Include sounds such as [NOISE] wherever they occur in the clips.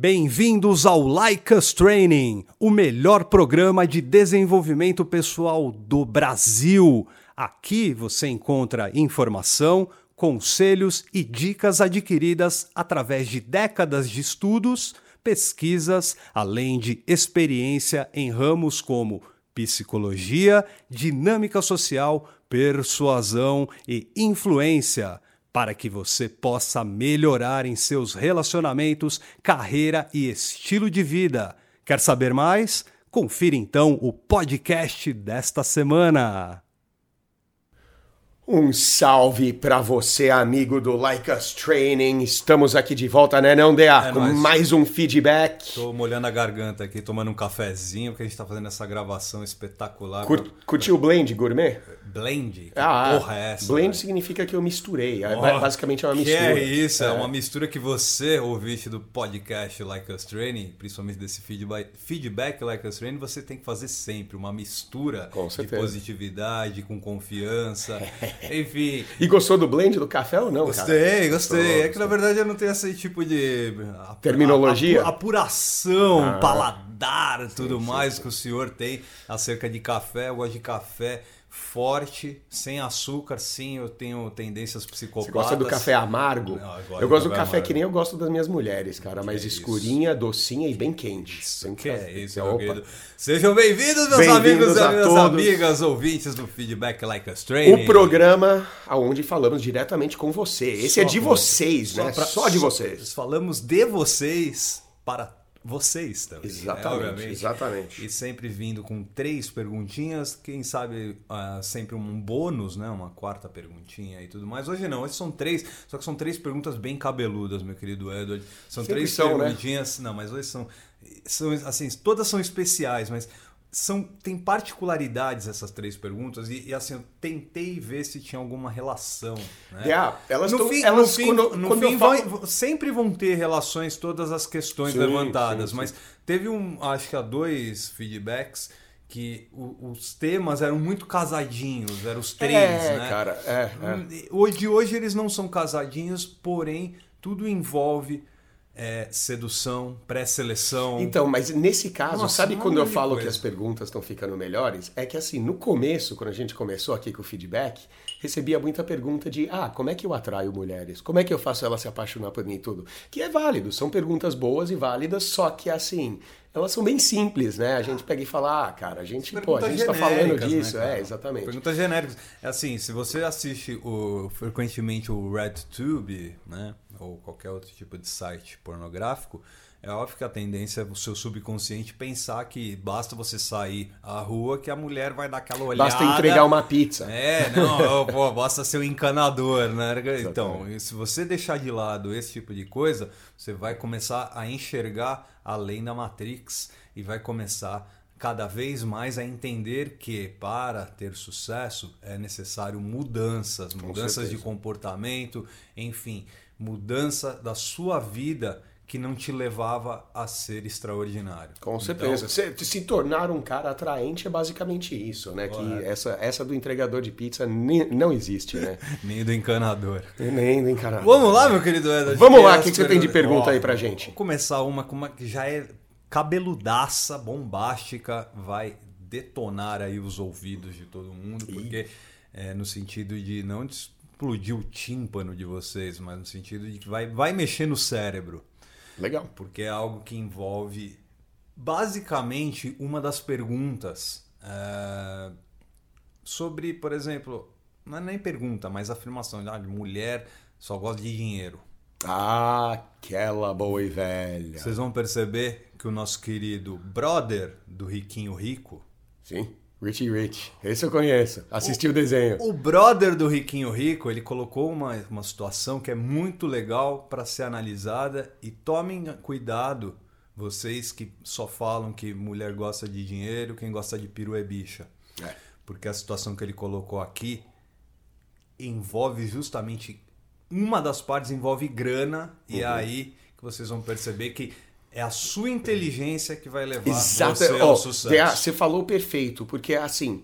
Bem-vindos ao Like Training, o melhor programa de desenvolvimento pessoal do Brasil. Aqui você encontra informação, conselhos e dicas adquiridas através de décadas de estudos, pesquisas, além de experiência em ramos como psicologia, dinâmica social, persuasão e influência, para que você possa melhorar em seus relacionamentos, carreira e estilo de vida. Quer saber mais? Confira então o podcast desta semana. Um salve para você, amigo do Like Us Training. Estamos aqui de volta, né, não, DA? É com nóis. mais um feedback. Tô molhando a garganta aqui, tomando um cafezinho, porque a gente tá fazendo essa gravação espetacular. Cur curtiu o blend gourmet? Blend? Que Ah, porra é essa? blend velho? significa que eu misturei. É, Ó, Basicamente é uma que mistura. é isso, é. uma mistura que você, ouvinte do podcast Like Us Training, principalmente desse feedback, feedback Like Us Training, você tem que fazer sempre uma mistura de positividade, com confiança, [LAUGHS] [LAUGHS] enfim. E gostou do blend do café ou não, Gostei, cara? gostei. Gostou, é que na verdade eu não tenho esse tipo de Terminologia? apu- apuração, Ah. paladar, tudo sim, mais sim. que o senhor tem acerca de café. Eu gosto de café forte, sem açúcar. Sim, eu tenho tendências psicopatas. Você gosta do café amargo? Não, eu gosto eu do gosto do café que nem eu gosto das minhas mulheres, cara. Mais isso. escurinha, docinha e bem quente. Isso que é isso, meu querido. Sejam bem-vindos, meus Bem-vindos amigos e a minhas amigas, ouvintes do Feedback Like Us Training. O programa aonde falamos diretamente com você. Esse Só é de vocês, Só né? pra- Só de vocês. Falamos de vocês para vocês também. né, Exatamente, obviamente. exatamente. E sempre vindo com três perguntinhas, quem sabe ah, sempre um bônus, né? Uma quarta perguntinha e tudo mais. Hoje não, hoje são três, só que são três perguntas bem cabeludas, meu querido Edward. São Sempre três são, né? perguntinhas. Não, mas hoje são, são assim, todas são especiais, mas são tem particularidades essas três perguntas e, e, assim eu tentei ver se tinha alguma relação. Né? Yeah, elas no tão- fim, elas, no fim, quando- no quando fim falo- vai- sempre vão ter relações todas as questões Sim, levantadas, sim, sim. mas teve um, acho que há dois feedbacks que o- os temas eram muito casadinhos, eram os três, é, né? cara, é, é. Hum, Hoje, hoje eles não são casadinhos, porém tudo envolve é, sedução, pré-seleção. Então, mas nesse caso, Nossa, sabe quando eu falo coisa. que as perguntas estão ficando melhores? É que assim, no começo, quando a gente começou aqui com o feedback, recebia muita pergunta de ah, como é que eu atraio mulheres? Como é que eu faço ela se apaixonar por mim e tudo? Que é válido, são perguntas boas e válidas, só que assim, elas são bem simples, né? A gente pega e fala, ah, cara, a gente, pô, a gente tá falando né, disso, cara? é, exatamente. Perguntas genéricas. É assim, se você assiste o, frequentemente o RedTube, né? Ou qualquer outro tipo de site pornográfico, é óbvio que a tendência é o seu subconsciente pensar que basta você sair à rua que a mulher vai dar aquela olhada. Basta entregar uma pizza. É, não, [LAUGHS] pô, basta ser um encanador, né? Então, se você deixar de lado esse tipo de coisa, você vai começar a enxergar além da Matrix e vai começar cada vez mais a entender que para ter sucesso é necessário mudanças, mudanças de comportamento, enfim, mudança da sua vida que não te levava a ser extraordinário. Com Então, certeza. Se, se tornar um cara atraente é basicamente isso, né? Que essa, essa do entregador de pizza nem- não existe, né? [LAUGHS] nem do encanador. Nem do encanador. Vamos lá, meu querido Edward. Vamos lá, o que que você tem de pergunta Ó, aí pra gente? Vou começar uma com uma que já é cabeludaça, bombástica, vai detonar aí os ouvidos de todo mundo, porque é no sentido de não explodir o tímpano de vocês, mas no sentido de que vai, vai mexer no cérebro, Legal. porque é algo que envolve basicamente uma das perguntas é, sobre, por exemplo, não é nem pergunta, mas afirmação de ah, mulher só gosta de dinheiro. Ah, aquela boa e velha. Vocês vão perceber que o nosso querido brother do Riquinho Rico, Sim. Richie Rich. Esse eu conheço. Assisti o, o desenho. O brother do Riquinho Rico, ele colocou uma, uma situação que é muito legal para ser analisada e tomem cuidado, vocês que só falam que mulher gosta de dinheiro, quem gosta de peru é bicha. É. Porque a situação que ele colocou aqui envolve justamente uma das partes envolve grana uhum. e é aí que vocês vão perceber que é a sua inteligência que vai levar Exato. você ao oh, sucesso. Você falou perfeito, porque assim,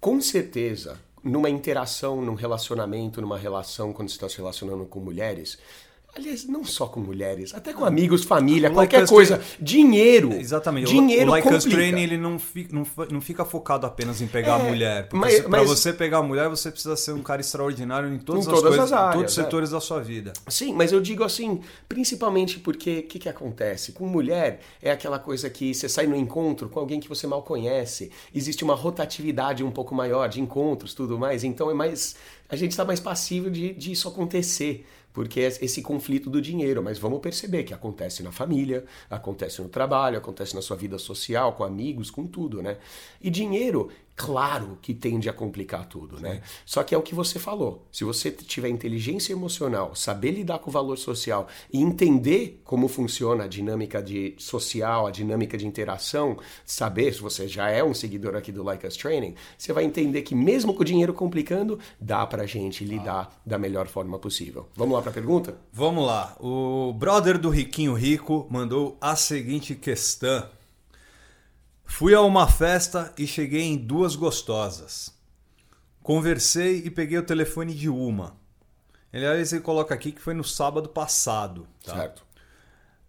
com certeza, numa interação, num relacionamento, numa relação, quando você está se relacionando com mulheres, Aliás, não só com mulheres, até com amigos, família, qualquer coisa. Dinheiro. Exatamente. Dinheiro o Like Us Training ele não fica, não, não fica focado apenas em pegar é, a mulher. Porque para você pegar a mulher, você precisa ser um cara extraordinário em todas, em todas as, coisas, as áreas, todos os é. setores da sua vida. Sim, mas eu digo assim, principalmente porque o que, que acontece? Com mulher é aquela coisa que você sai no encontro com alguém que você mal conhece. Existe uma rotatividade um pouco maior de encontros tudo mais. Então é mais. A gente está mais passível de, de isso acontecer porque é esse conflito do dinheiro, mas vamos perceber que acontece na família, acontece no trabalho, acontece na sua vida social, com amigos, com tudo, né? E dinheiro Claro que tende a complicar tudo, né? Só que é o que você falou. Se você tiver inteligência emocional, saber lidar com o valor social e entender como funciona a dinâmica de social, a dinâmica de interação, saber se você já é um seguidor aqui do Like Us Training, você vai entender que mesmo com o dinheiro complicando, dá pra gente lidar ah. da melhor forma possível. Vamos lá pra pergunta? Vamos lá. O brother do Riquinho Rico mandou a seguinte questão. Fui a uma festa e cheguei em duas gostosas. Conversei e peguei o telefone de uma. Aliás, ele coloca aqui que foi no sábado passado. Tá? Certo.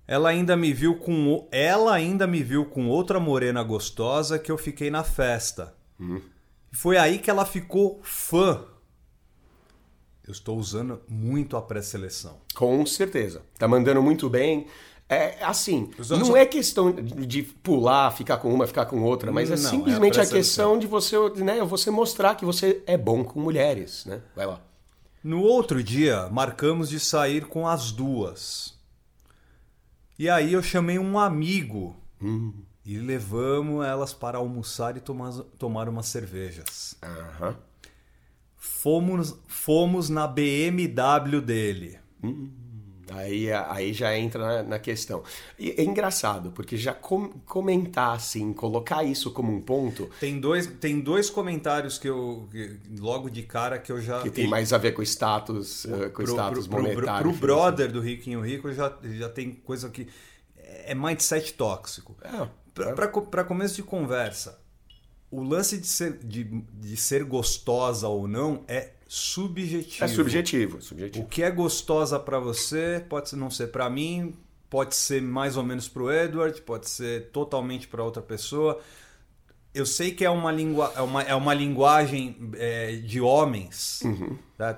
Ela ainda me viu com ela ainda me viu com outra morena gostosa que eu fiquei na festa. Hum. Foi aí que ela ficou fã. Eu estou usando muito a pré-seleção. Com certeza. Tá mandando muito bem. É assim, não é questão de pular, ficar com uma, ficar com outra, mas é não, simplesmente é a, a, questão de você, né, você mostrar que você é bom com mulheres, né? Vai lá. No outro dia, marcamos de sair com as duas. E aí eu chamei um amigo hum. e levamos elas para almoçar e tomar, tomar umas cervejas. Uhum. Fomos, fomos na BMW dele. Hum. Aí, aí já entra na, na questão. E é engraçado, porque já com, comentar assim, colocar isso como um ponto. Tem dois, tem dois comentários que eu. Que, logo de cara que eu já. Que tem mais a ver com status, o, uh, com pro, status pro, monetário. Pro, pro brother do Riquinho Rico já, já tem coisa que. É mindset tóxico. É, Para começo de conversa, o lance de ser, de, de ser gostosa ou não é subjetivo. É subjetivo, subjetivo. O que é gostosa para você pode não ser para mim, pode ser mais ou menos para o Edward, pode ser totalmente para outra pessoa. Eu sei que é uma, língua, é uma, é uma linguagem é, de homens. Uhum.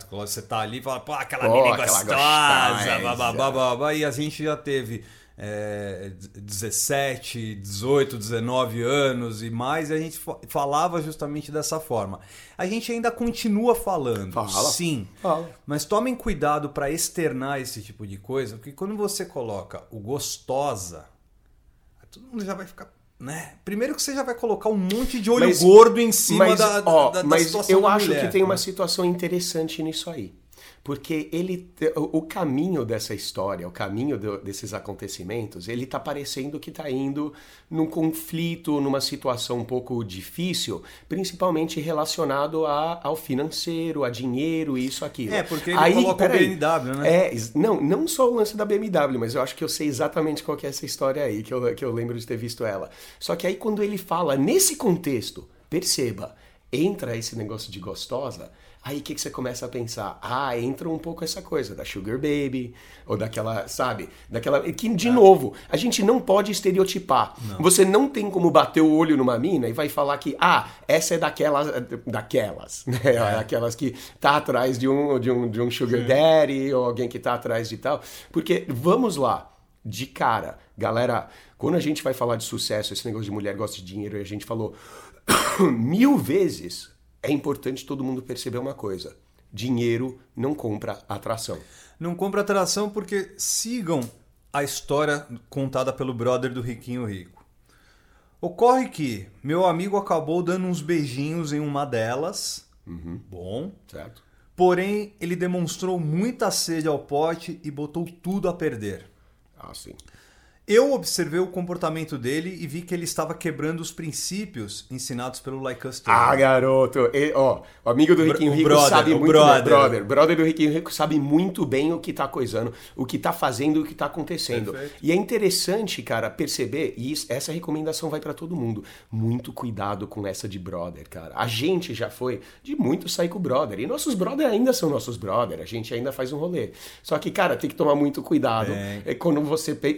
Quando você tá ali e fala, pô, aquela oh, menina gostosa, gostosa babá, babá, e a gente já teve é, 17, 18, 19 anos e mais, e a gente falava justamente dessa forma. A gente ainda continua falando, Fala. sim, Fala. mas tomem cuidado para externar esse tipo de coisa, porque quando você coloca o gostosa, todo mundo já vai ficar né? Primeiro que você já vai colocar um monte de olho mas, gordo em cima mas, da, ó, da, da mas eu acho mulher, que tem uma situação interessante nisso aí porque ele o caminho dessa história, o caminho desses acontecimentos, ele está parecendo que está indo num conflito, numa situação um pouco difícil, principalmente relacionado a, ao financeiro, a dinheiro, isso, aquilo. É, porque ele aí, coloca o BMW, né? É, não, não só o lance da BMW, mas eu acho que eu sei exatamente qual é essa história aí, que eu, que eu lembro de ter visto ela. Só que aí quando ele fala nesse contexto, perceba, entra esse negócio de gostosa, Aí o que, que você começa a pensar? Ah, entra um pouco essa coisa da Sugar Baby, ou daquela, sabe? Daquela. Que, de é. novo, a gente não pode estereotipar. Não. Você não tem como bater o olho numa mina e vai falar que, ah, essa é daquelas. Daquelas, [LAUGHS] né? É. Aquelas que tá atrás de um, de um, de um Sugar Sim. Daddy, ou alguém que tá atrás de tal. Porque, vamos lá, de cara, galera, quando a gente vai falar de sucesso, esse negócio de mulher gosta de dinheiro, e a gente falou [COUGHS] mil vezes é importante todo mundo perceber uma coisa: dinheiro não compra atração. Não compra atração porque sigam a história contada pelo brother do Riquinho Rico. Ocorre que meu amigo acabou dando uns beijinhos em uma delas. Uhum. Bom. Certo. Porém, ele demonstrou muita sede ao pote e botou tudo a perder. Ah, sim. Eu observei o comportamento dele e vi que ele estava quebrando os princípios ensinados pelo Like Us Ah, garoto. E, ó, o amigo do Riquinho Rico brother, sabe muito brother. bem. Brother. Brother do Riquinho Rico sabe muito bem o que tá coisando, o que tá fazendo e o que tá acontecendo. Perfeito. E é interessante, cara, perceber, e isso- essa recomendação vai pra todo mundo. Muito cuidado com essa de brother, cara. A gente já foi de muito sair com brother. E nossos brother ainda são nossos brother. A gente ainda faz um rolê. Só que, cara, tem que tomar muito cuidado. É quando você, pe-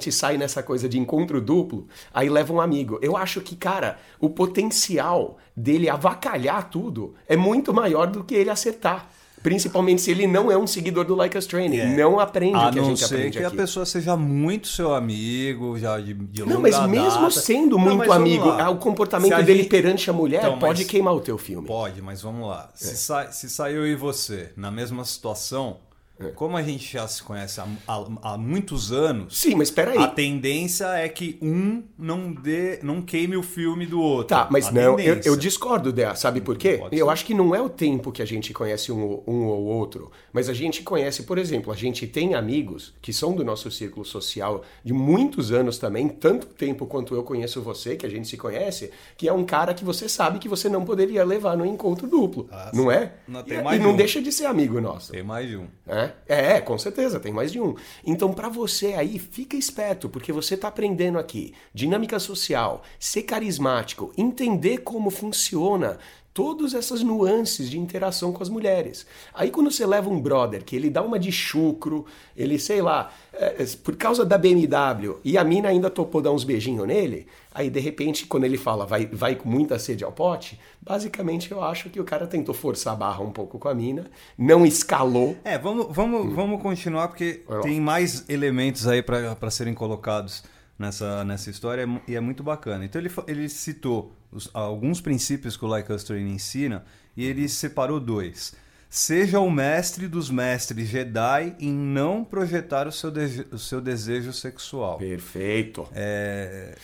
sai nessa coisa de encontro duplo, aí leva um amigo. Eu acho que, cara, o potencial dele avacalhar tudo é muito maior do que ele acertar. Principalmente se ele não é um seguidor do Like Us Training. Não aprende A o que a não gente ser aprende que aqui. a pessoa seja muito seu amigo, já de, de Não, mas mesmo data. sendo Não, muito mas vamos amigo, ah, o comportamento a dele gente- perante a mulher Então, pode mas- queimar o teu filme. Pode, mas vamos lá. É. Se, sa- se saiu eu e você na mesma situação, É. como a gente já se conhece há, há- há muitos anos, Sim, mas peraí. a tendência é que um não dê, não queime o filme do outro. Tá, mas A não, eu, eu discordo dela, sabe por quê? Eu acho que não é o tempo que a gente conhece um, um ou outro, mas a gente conhece, por exemplo, a gente tem amigos que são do nosso círculo social de muitos anos também, tanto tempo quanto eu conheço você, que a gente se conhece, que é um cara que você sabe que você não poderia levar no encontro duplo, Ah, não é? Não, e tem e mais de não um. deixa de ser amigo nosso. Tem mais de um. É, é, com certeza, tem mais de um. Então, pra você aí, fica esperto, porque você tá aprendendo aqui dinâmica social, ser carismático, entender como funciona todas essas nuances de interação com as mulheres. Aí quando você leva um brother que ele dá uma de chucro, ele, sei lá, é, é, por causa da BMW, e a mina ainda topou dar uns beijinhos nele, aí de repente quando ele fala vai, vai com muita sede ao pote, basicamente eu acho que o cara tentou forçar a barra um pouco com a mina, não escalou, É, vamos, vamos, vamos continuar porque tem mais elementos aí para serem colocados nessa, nessa história e é muito bacana. Então ele, ele citou os- alguns princípios que o Like Us Training ensina e ele separou dois. Seja o mestre dos mestres Jedi em não projetar o seu, dese- o seu desejo sexual. Perfeito. É,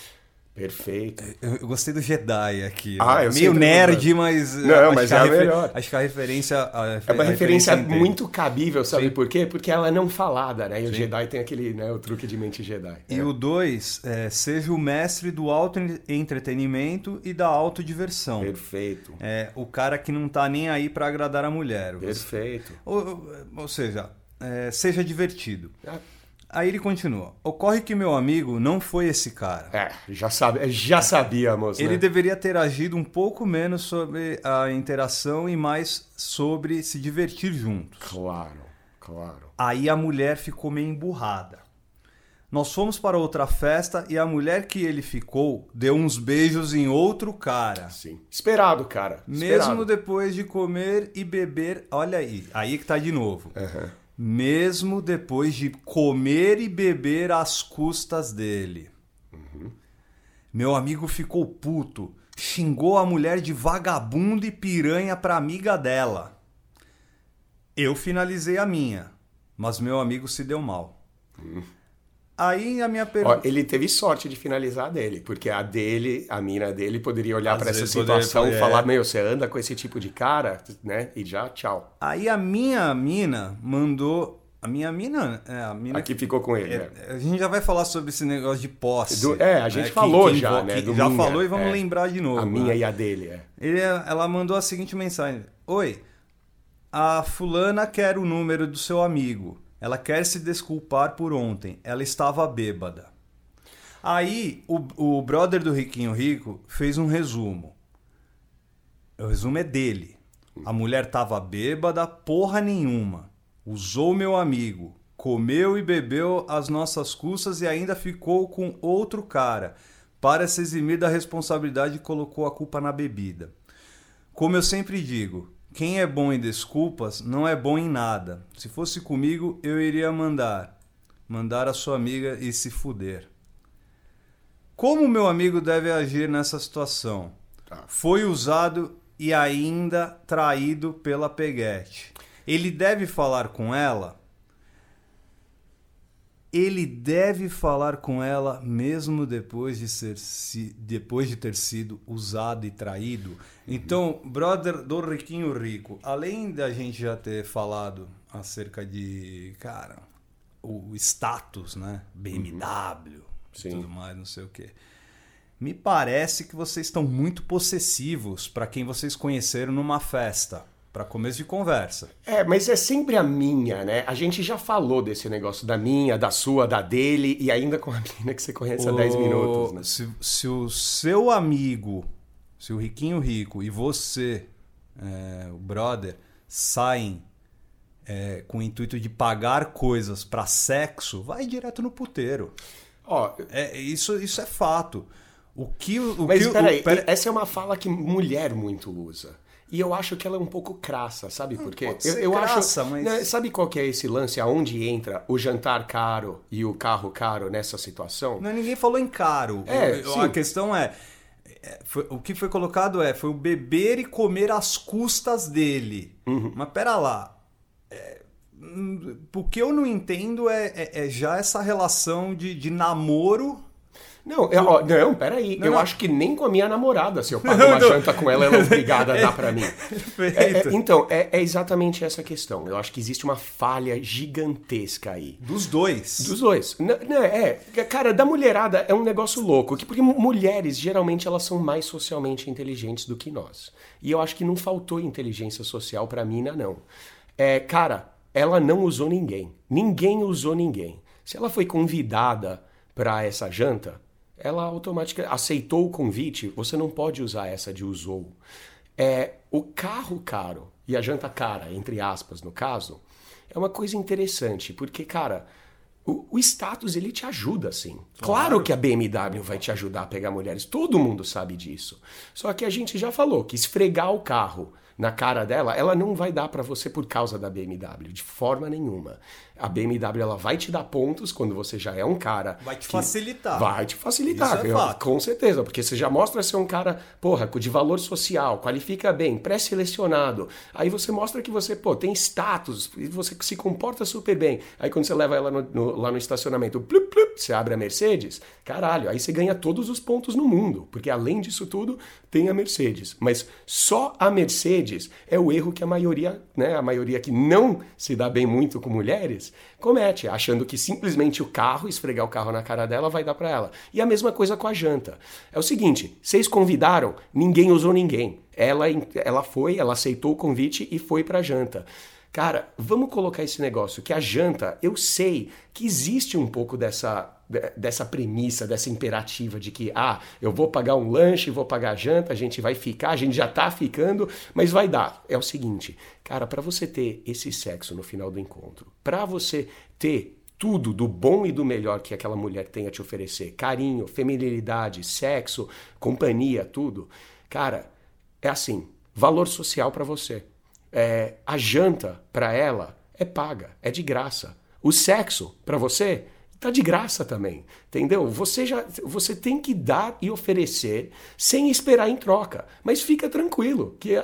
Perfeito. eu, eu gostei do Jedi aqui. Ah, eu Meio nerd, mas. Não, acho mas é a refer- melhor. Acho que a referência. a É uma a referência entende. muito cabível, sabe por quê? Porque ela é não falada, né? E o Jedi tem aquele, né, o truque de mente Jedi. E É. o 2, seja o mestre do auto-entretenimento e da autodiversão. Perfeito. É, o cara que não tá nem aí pra agradar a mulher. Perfeito. Ou, ou seja, é, seja divertido. Ah, Aí ele continua. Ocorre que meu amigo não foi esse cara. É, já, sabe, já sabíamos, Ele né? deveria ter agido um pouco menos sobre a interação e mais sobre se divertir juntos. Claro, claro. Aí a mulher ficou meio emburrada. Nós fomos para outra festa e a mulher que ele ficou deu uns beijos em outro cara. Sim. Esperado, cara. Mesmo Esperado. depois de comer e beber. Olha aí, aí que tá de novo. Aham. Mesmo depois de comer e beber às custas dele. Meu amigo ficou puto. Xingou a mulher de vagabundo e piranha pra amiga dela. Eu finalizei a minha, mas meu amigo se deu mal. Aí a minha Ó, pergunta. ele teve sorte de finalizar a dele, porque a dele, a mina dele, poderia olhar pra essa situação e é. falar: Meu, você anda com esse tipo de cara, né? E já, tchau. Aí a minha mina mandou. A minha mina. É, a mina Aqui ficou com ele. É, né? a gente já vai falar sobre esse negócio de posse. Do- é, a gente que- falou que já, né, que do já minha, falou e vamos é. lembrar de novo. A minha né? e a dele, é. Ele, ela mandou a seguinte mensagem: Oi, a fulana quer o número do seu amigo. Ela quer se desculpar por ontem. Ela estava bêbada. Aí o, o brother do Riquinho Rico fez um resumo. O resumo é dele. A mulher estava bêbada, porra nenhuma. Usou meu amigo. Comeu e bebeu às nossas custas e ainda ficou com outro cara. Para se eximir da responsabilidade, colocou a culpa na bebida. Como eu sempre digo, quem é bom em desculpas não é bom em nada. Se fosse comigo, eu iria mandar. Mandar a sua amiga e se fuder. Como meu amigo deve agir nessa situação? Tá. Foi usado e ainda traído pela peguete. Ele deve falar com ela? Ele deve falar com ela mesmo depois de ser se, depois de ter sido usado e traído. Então, brother do riquinho rico, além da gente já ter falado acerca de, cara, o status, né, BMW, e tudo mais, não sei o quê. Me parece que vocês estão muito possessivos para quem vocês conheceram numa festa para começo de conversa. É, mas é sempre a minha, né? A gente já falou desse negócio da minha, da sua, da dele e ainda com a [LAUGHS] menina que você conhece há 10 minutos, né? Se, se, o seu amigo, se o riquinho rico e você, é, o brother, saem é, com o intuito de pagar coisas para sexo, vai direto no puteiro. Ó, é, isso, isso é fato. O que o Mas que, peraí, o, pera... essa é uma fala que mulher muito usa. E eu acho que ela é um pouco crassa, sabe por quê? pode eu, eu crassa, acho, mas- né, sabe qual que é esse lance aonde entra o jantar caro e o carro caro nessa situação? Não, ninguém falou em caro. É, a questão é, é, foi- o que foi colocado é foi o beber e comer às custas dele. Uhum. Mas pera lá. é, hum, o que eu não entendo é, é- é já essa relação de, de namoro. Não, eu, ó, não, peraí. Não, eu não. acho que nem com a minha namorada, se eu pago uma [LAUGHS] janta com ela, ela é obrigada a dar pra mim. [LAUGHS] É, é, então, é, é exatamente essa questão. Eu acho que existe uma falha gigantesca aí. Dos dois. Dos dois. Não, não, é, cara, da mulherada é um negócio louco, que- porque mulheres geralmente elas são mais socialmente inteligentes do que nós. E eu acho que não faltou inteligência social pra mina, não. É, cara, ela não usou ninguém. Ninguém usou ninguém. Se ela foi convidada pra essa janta, ela automaticamente aceitou o convite, você não pode usar essa de usou. É, o carro caro e a janta cara, entre aspas, no caso, é uma coisa interessante, porque, cara, o, o status ele te ajuda, sim. Claro que a BMW vai te ajudar a pegar mulheres, todo mundo sabe disso. Só que a gente já falou que esfregar o carro na cara dela, ela não vai dar pra você por causa da BMW, de forma nenhuma. A BMW ela vai te dar pontos quando você já é um cara. Vai te facilitar. Vai te facilitar, é com certeza, porque você já mostra ser um cara, porra, de valor social, qualifica bem, pré-selecionado. Aí você mostra que você, pô, tem status, e você se comporta super bem. Aí quando você leva ela no- no- lá no estacionamento, plup, plup, você abre a Mercedes, caralho, aí você ganha todos os pontos no mundo, porque além disso tudo, tem a Mercedes. Mas só a Mercedes é o erro que a maioria, né, a maioria que não se dá bem muito com mulheres, comete, achando que simplesmente o carro, esfregar o carro na cara dela, vai dar pra ela. E a mesma coisa com a janta. É o seguinte, vocês convidaram, ninguém usou ninguém. Ela, ela foi, ela aceitou o convite e foi pra janta. Cara, vamos colocar esse negócio que a janta, eu sei que existe um pouco dessa de- dessa premissa, dessa imperativa de que ah, eu vou pagar um lanche, vou pagar janta, a gente vai ficar, a gente já tá ficando, mas vai dar. É o seguinte, cara, para você ter esse sexo no final do encontro, para você ter tudo do bom e do melhor que aquela mulher tem a te oferecer, carinho, feminilidade, sexo, companhia, tudo, cara, é assim, valor social para você. É, a janta para ela é paga, é de graça. O sexo para você tá de graça também, entendeu? Você já você tem que dar e oferecer sem esperar em troca. Mas fica tranquilo, que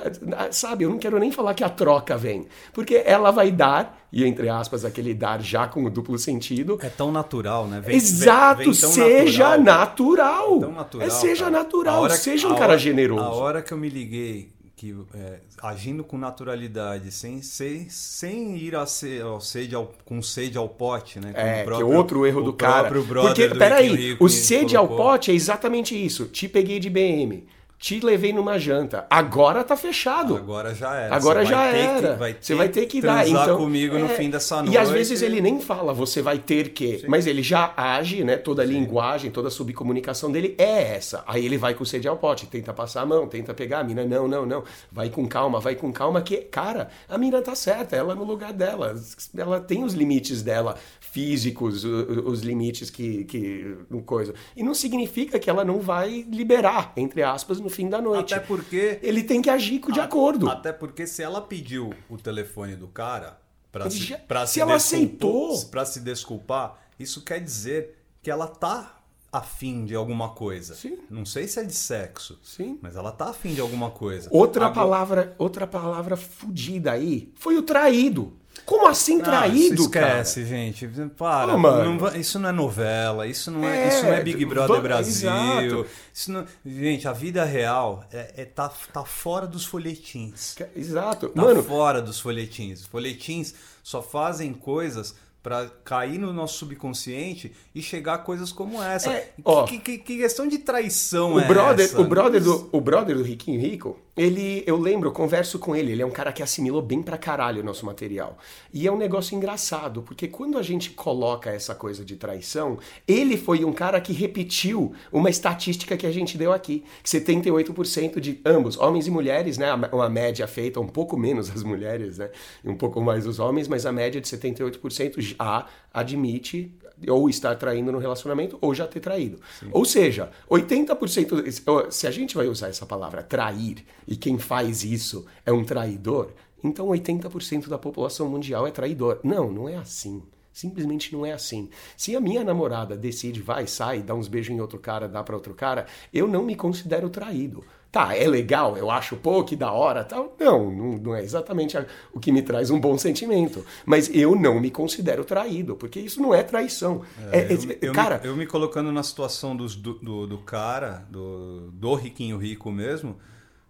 sabe, eu não quero nem falar que a troca vem, porque ela vai dar e entre aspas aquele dar já com o duplo sentido. É tão natural, né? Vem- Exato, vem- vem seja natural. natural. É tão natural, é seja cara. natural, hora- seja um cara hora- generoso. A hora que eu me liguei que é, agindo com naturalidade, sem, sem, sem ir a se- ao sede ao, com sede ao pote, né? como É, o que próprio- é outro erro do cara. próprio Porque, do peraí, Rico o sede ao colocou. pote é exatamente isso. Te peguei de BM, te levei numa janta. Agora tá fechado. Agora já era. Agora já ter era. que- vai você vai ter que dar. Então, comigo no é, fim dessa noite. E às vezes ele nem fala, você vai ter que. Mas ele já age, né? Toda a linguagem, toda a subcomunicação dele é essa. Aí ele vai com sede ao pote, tenta passar a mão, tenta pegar a mina. Não, não, não. Vai com calma, vai com calma, que, cara, a mina tá certa, ela no lugar dela. Ela tem os limites dela físicos, os limites que. que coisa. E não significa que ela não vai liberar, entre aspas, no fim da noite. Até porque Ele tem que agir de acordo. Até porque se ela pediu o telefone do cara pra Ele se, já- pra se se ela desculpar- aceitou. pra se desculpar, isso quer dizer que ela tá afim de alguma coisa. Sim. Não sei se é de sexo. Sim. Mas ela tá afim de alguma coisa. Outra Agora- palavra, outra palavra fudida aí foi o traído. Como assim traído, isso esquece, gente. Para. Não isso não é novela, isso não é, É, isso não é Big Brother Brasil. exato. Isso não- gente, a vida real é, é- tá, tá fora dos folhetins. cara? Exato. Tá Mano, fora dos folhetins. Os folhetins só fazem coisas pra cair no nosso subconsciente e chegar a coisas como essa. É, que, ó. que, que- que questão de traição o é brother, essa? o brother do, o brother do Riquinho Rico, ele, eu lembro, converso com ele, ele é um cara que assimilou bem pra caralho o nosso material. E é um negócio engraçado, porque quando a gente coloca essa coisa de traição, ele foi um cara que repetiu uma estatística que a gente deu aqui, que 78% de ambos, homens e mulheres, né, uma média feita um pouco menos as mulheres, né, e um pouco mais os homens, mas a média de 78% já admite ou estar traindo no relacionamento ou já ter traído. Ou seja, 80%, se a gente vai usar essa palavra trair e quem faz isso é um traidor, então 80% da população mundial é traidor. Não, não é assim. Simplesmente não é assim. Se a minha namorada decide, vai, sai, dá uns beijos em outro cara, dá pra outro cara, eu não me considero traído. Tá, é legal, eu acho, pô, que da hora, tal. Não, não, não é exatamente o que me traz um bom sentimento. Mas eu não me considero traído, porque isso não é traição. É, é- eu, me- eu me- cara, eu me colocando na situação dos- do, do, do cara, do, do riquinho rico mesmo,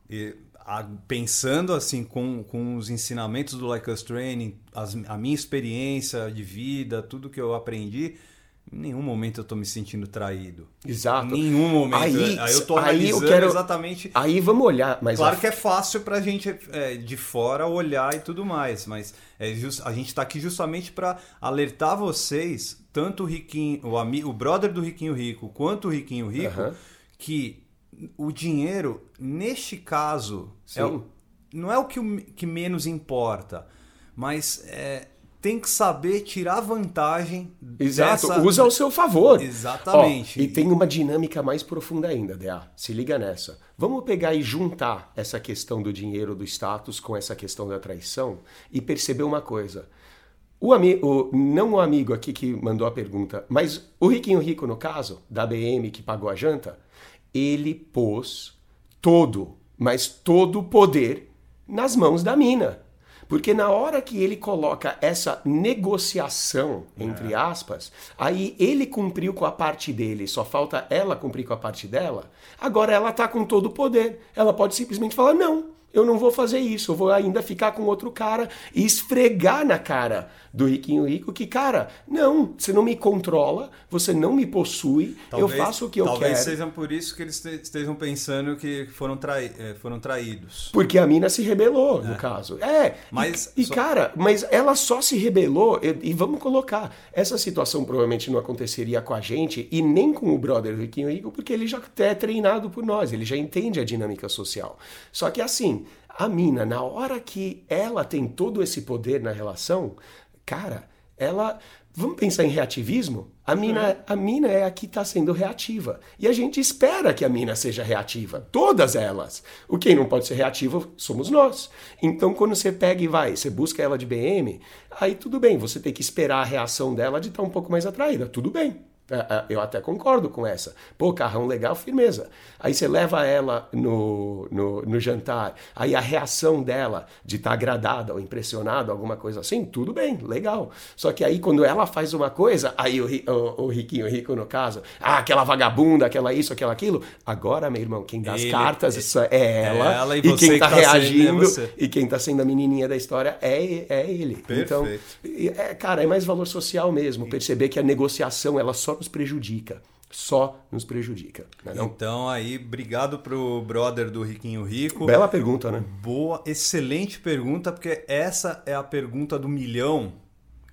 e a- pensando assim com, com os ensinamentos do Like Us Training, as- a minha experiência de vida, tudo que eu aprendi, em nenhum momento eu tô me sentindo traído. Exato. Em nenhum momento. Aí- Aí, eu tô aí eu quero- exatamente. aí vamos olhar, mas Claro a- que é fácil pra gente é, de fora olhar e tudo mais, mas é jus- a gente tá aqui justamente pra alertar vocês, tanto o riquinho, o, ami, o brother do riquinho rico, quanto o riquinho rico, Aham. que o dinheiro, neste caso, é o- não é o que, o- que menos importa, mas é, tem que saber tirar vantagem Exato, dessa- usa ao seu favor. Exatamente. Ó, e tem uma dinâmica mais profunda ainda, DA. Se liga nessa. Vamos pegar e juntar essa questão do dinheiro, do status, com essa questão da traição e perceber uma coisa. O amigo, não o amigo aqui que mandou a pergunta, mas o riquinho rico, no caso, da BM que pagou a janta, ele pôs todo, mas todo o poder nas mãos da mina. Porque na hora que ele coloca essa negociação, entre aspas, aí ele cumpriu com a parte dele, só falta ela cumprir com a parte dela. Agora ela tá com todo o poder. Ela pode simplesmente falar: não, eu não vou fazer isso, eu vou ainda ficar com outro cara e esfregar na cara do riquinho rico que, cara, não, você não me controla, você não me possui, eu faço o que eu talvez quero. sejam por isso que eles te- estejam pensando que foram, trai, eh, foram traídos. Porque a mina se rebelou, no caso. É, Mas e, e, só- cara, mas ela só se rebelou, e, e vamos colocar, essa situação provavelmente não aconteceria com a gente e nem com o brother Riquinho Rico, porque ele já é treinado por nós, ele já entende a dinâmica social. Só que assim, a mina, na hora que ela tem todo esse poder na relação, cara, ela. Vamos pensar em reativismo? A mina, a mina é a que está sendo reativa. E a gente espera que a mina seja reativa. Todas elas. O quem não pode ser reativo somos nós. Então, quando você pega e vai, você busca ela de BM, aí tudo bem, você tem que esperar a reação dela de estar um pouco mais atraída. Tudo bem. É, é, Eu até concordo com essa. Pô, carrão legal, firmeza. Aí você leva ela no, no, no jantar, aí a reação dela de estar agradada ou impressionada, alguma coisa assim, tudo bem, legal. Só que aí quando ela faz uma coisa, aí o, o, o riquinho, o rico no caso, ah, aquela vagabunda, aquela isso, aquela aquilo. Agora, meu irmão, quem dá as Ele- cartas isso é ela, ela e e, quem que tá, tá sendo- é reagindo e quem tá sendo a menininha da história é, é ele. Então, Perfeito. e, é, cara, é mais valor social mesmo. Perceber que a negociação ela só nos prejudica. Só nos prejudica. Não é não? Então aí, obrigado pro brother do Riquinho Rico. Bela pergunta, né? Boa, excelente pergunta, porque essa é a pergunta do milhão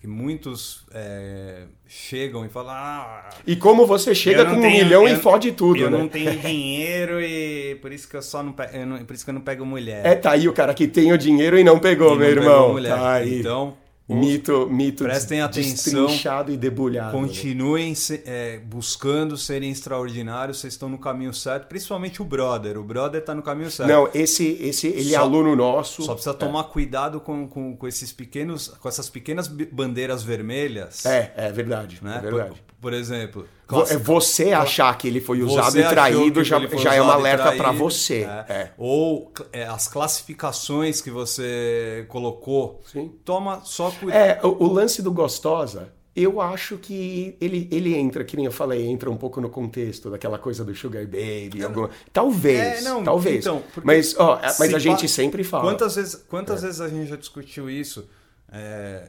que muitos é, chegam e falam. Ah, E como você chega eu não com um tenho- milhão eu- e fode tudo, Eu né? não tenho dinheiro e por isso que eu só não, pe- eu não- por isso que eu não pego mulher. É, tá aí o cara que tem o dinheiro e não pegou, E não meu pegou irmão. mulher. Tá aí. Então, mito, mito prestem atenção. e debulhado. Continuem se- é, buscando serem extraordinários, vocês estão no caminho certo, principalmente o brother. O brother tá no caminho certo. Não, esse, esse ele é Só- aluno nosso. Só precisa tomar cuidado com, com, com esses pequenos, com essas pequenas bandeiras vermelhas. É, é verdade. né? É verdade. Por- exemplo. É Você achar que ele foi usado e traído já, já é um alerta pra você. é. É. Ou é, as classificações que você colocou. Sim. Toma só cuidado. É, o, o lance do Gostosa, eu acho que ele, ele entra, que nem eu falei, entra um pouco no contexto daquela coisa do Sugar Baby. alguma- Talvez, É, não, talvez. então, mas, ó, mas se a gente pa- sempre fala. Quantas vezes, quantas É. vezes a gente já discutiu isso? É,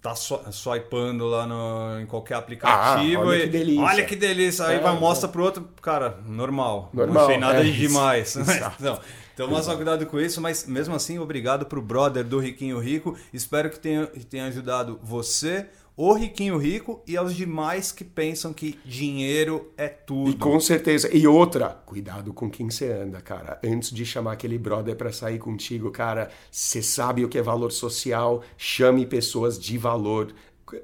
tá swipando lá no, em qualquer aplicativo Ah, olha e que delícia. olha que delícia. Aí É, vai, é. mostra pro outro, cara, normal. Normal, Não achei nada é isso. demais. [LAUGHS] Não. Então, mas só cuidado com isso, mas mesmo assim, obrigado pro brother do Riquinho Rico. Espero que tenha, que tenha ajudado você, o Riquinho Rico, e aos demais que pensam que dinheiro é tudo. E com certeza. E outra, cuidado com quem você anda, cara. Antes de chamar aquele brother pra sair contigo, cara, você sabe o que é valor social, chame pessoas de valor,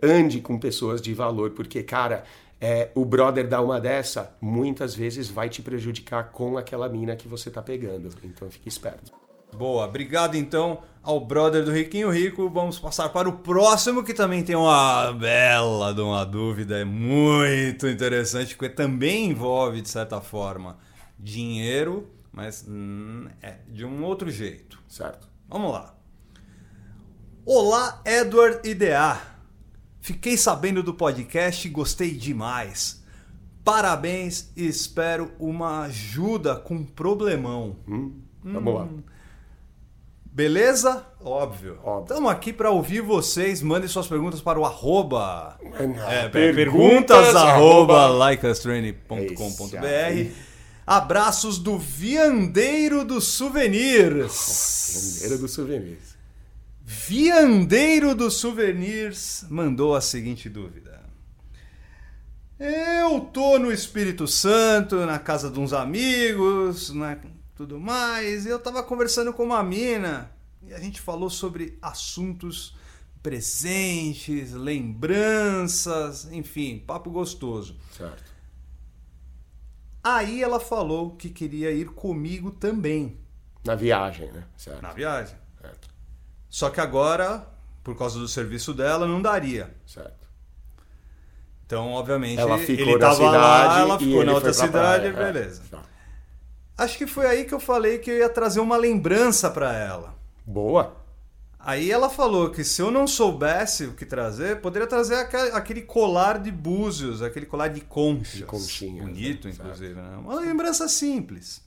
ande com pessoas de valor, porque, cara, é, o brother dá uma dessa, muitas vezes vai te prejudicar com aquela mina que você tá pegando. Então fique esperto. Boa, obrigado então ao brother do Riquinho Rico. Vamos passar para o próximo que também tem uma bela de uma dúvida, é muito interessante, porque também envolve, de certa forma, dinheiro, mas hum, é de um outro jeito. Certo? Vamos lá. Olá, Edward IDA. Fiquei sabendo do podcast e gostei demais. Parabéns e espero uma ajuda com um problemão. Vamos lá. Beleza? Óbvio. Estamos aqui para ouvir vocês. Mandem suas perguntas para o arroba. É, perguntas, perguntas arroba likeastrain.com.br. É. Abraços do Viandeiro dos Souvenirs. Bandeira dos souvenirs. Viandeiro dos Souvenirs mandou a seguinte dúvida. Eu tô no Espírito Santo, na casa de uns amigos, né, tudo mais, eu tava conversando com uma mina e a gente falou sobre assuntos presentes, lembranças, enfim, papo gostoso. Certo. Aí ela falou que queria ir comigo também Na viagem, né? Certo. na viagem. Certo. Só que agora, por causa do serviço dela, não daria. certo. Então, obviamente, Ela ficou ele na tava cidade lá, ela ficou na outra cidade, praia, é. beleza. Tá. Acho que foi aí que eu falei que eu ia trazer uma lembrança pra ela. Boa. Aí ela falou que se eu não soubesse o que trazer, poderia trazer aque- aquele colar de búzios, aquele colar de conchas. De conchinhas, Bonito, né? inclusive. Né? Uma lembrança simples.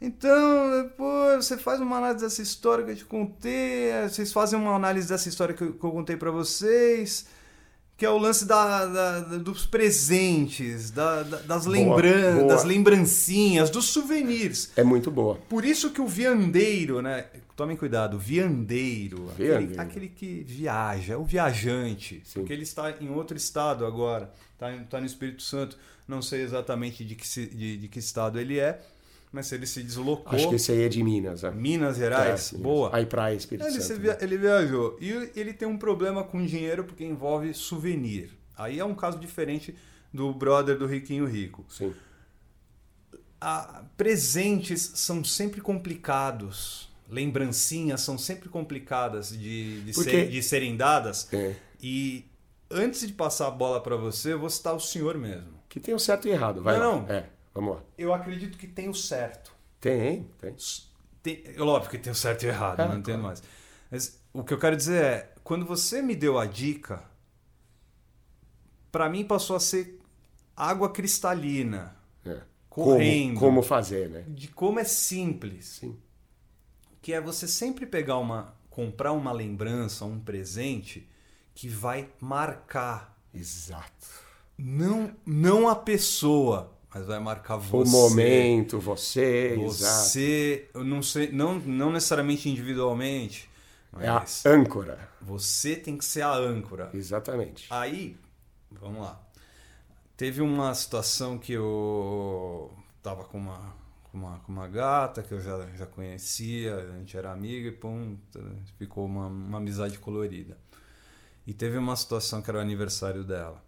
Então, depois você faz uma análise dessa história que eu te contei, eh, vocês fazem uma análise dessa história que eu, que eu contei pra vocês, que é o lance da, da- da- dos presentes, da- da- das, Boa, lembran boa. das lembrancinhas, dos souvenirs. É muito boa. Por isso que o viandeiro, né? Tomem cuidado, viandeiro, Aquele, Viandeiro. aquele que viaja, o viajante, Sim. porque ele está em outro estado agora, está tá no Espírito Santo, não sei exatamente de que, de, de que estado ele é, mas ele se deslocou, Acho que esse aí é de Minas. É. Minas Gerais, É, boa. Aí praia, Espírito Ele, Santo. via- né? ele viajou e ele tem um problema com dinheiro porque envolve souvenir. Aí é um caso diferente do brother do Riquinho Rico. Sim. Ah, presentes são sempre complicados. Lembrancinhas são sempre complicadas de, de, ser- de serem dadas. É. E antes de passar a bola para você, eu vou citar o senhor mesmo. Que tem o certo e errado. Vai Não, lá. não. É, vamos lá. Eu acredito que tem o certo. Tem, tem. Tem, é óbvio que tem o certo e o errado, É, não entendo claro. mais. Mas o que eu quero dizer é, quando você me deu a dica, para mim passou a ser água cristalina, É. correndo, Como, como fazer, né? de como é simples. Sim. Que é você sempre pegar uma, comprar uma lembrança, um presente que vai marcar Exato. não não a pessoa, mas vai marcar você. O momento, você. Você, eu não sei, não, não necessariamente individualmente, É a mas âncora. você tem que ser a âncora. Exatamente. Aí, vamos lá. Teve uma situação que eu tava com uma, com uma, com uma gata que eu já, já conhecia, a gente era amigo e pum, ficou uma, uma amizade colorida. E teve uma situação que era o aniversário dela.